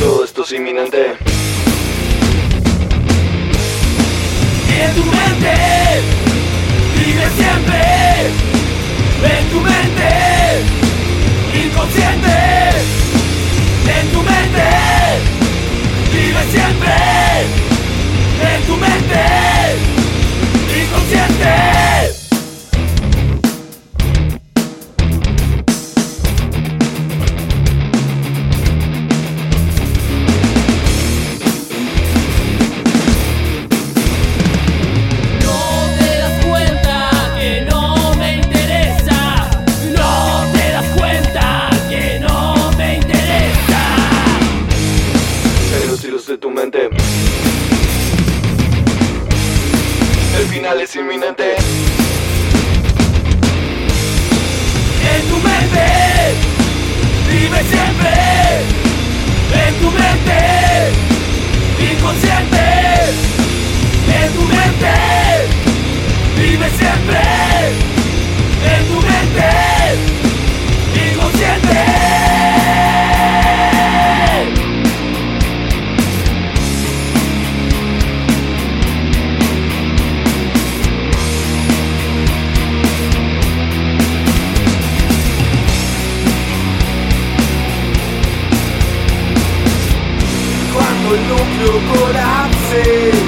Todo esto es inminente. De tu mente. El final es inminente. En tu mente vive siempre. En tu mente inconsciente. En tu mente vive siempre. no meu coração.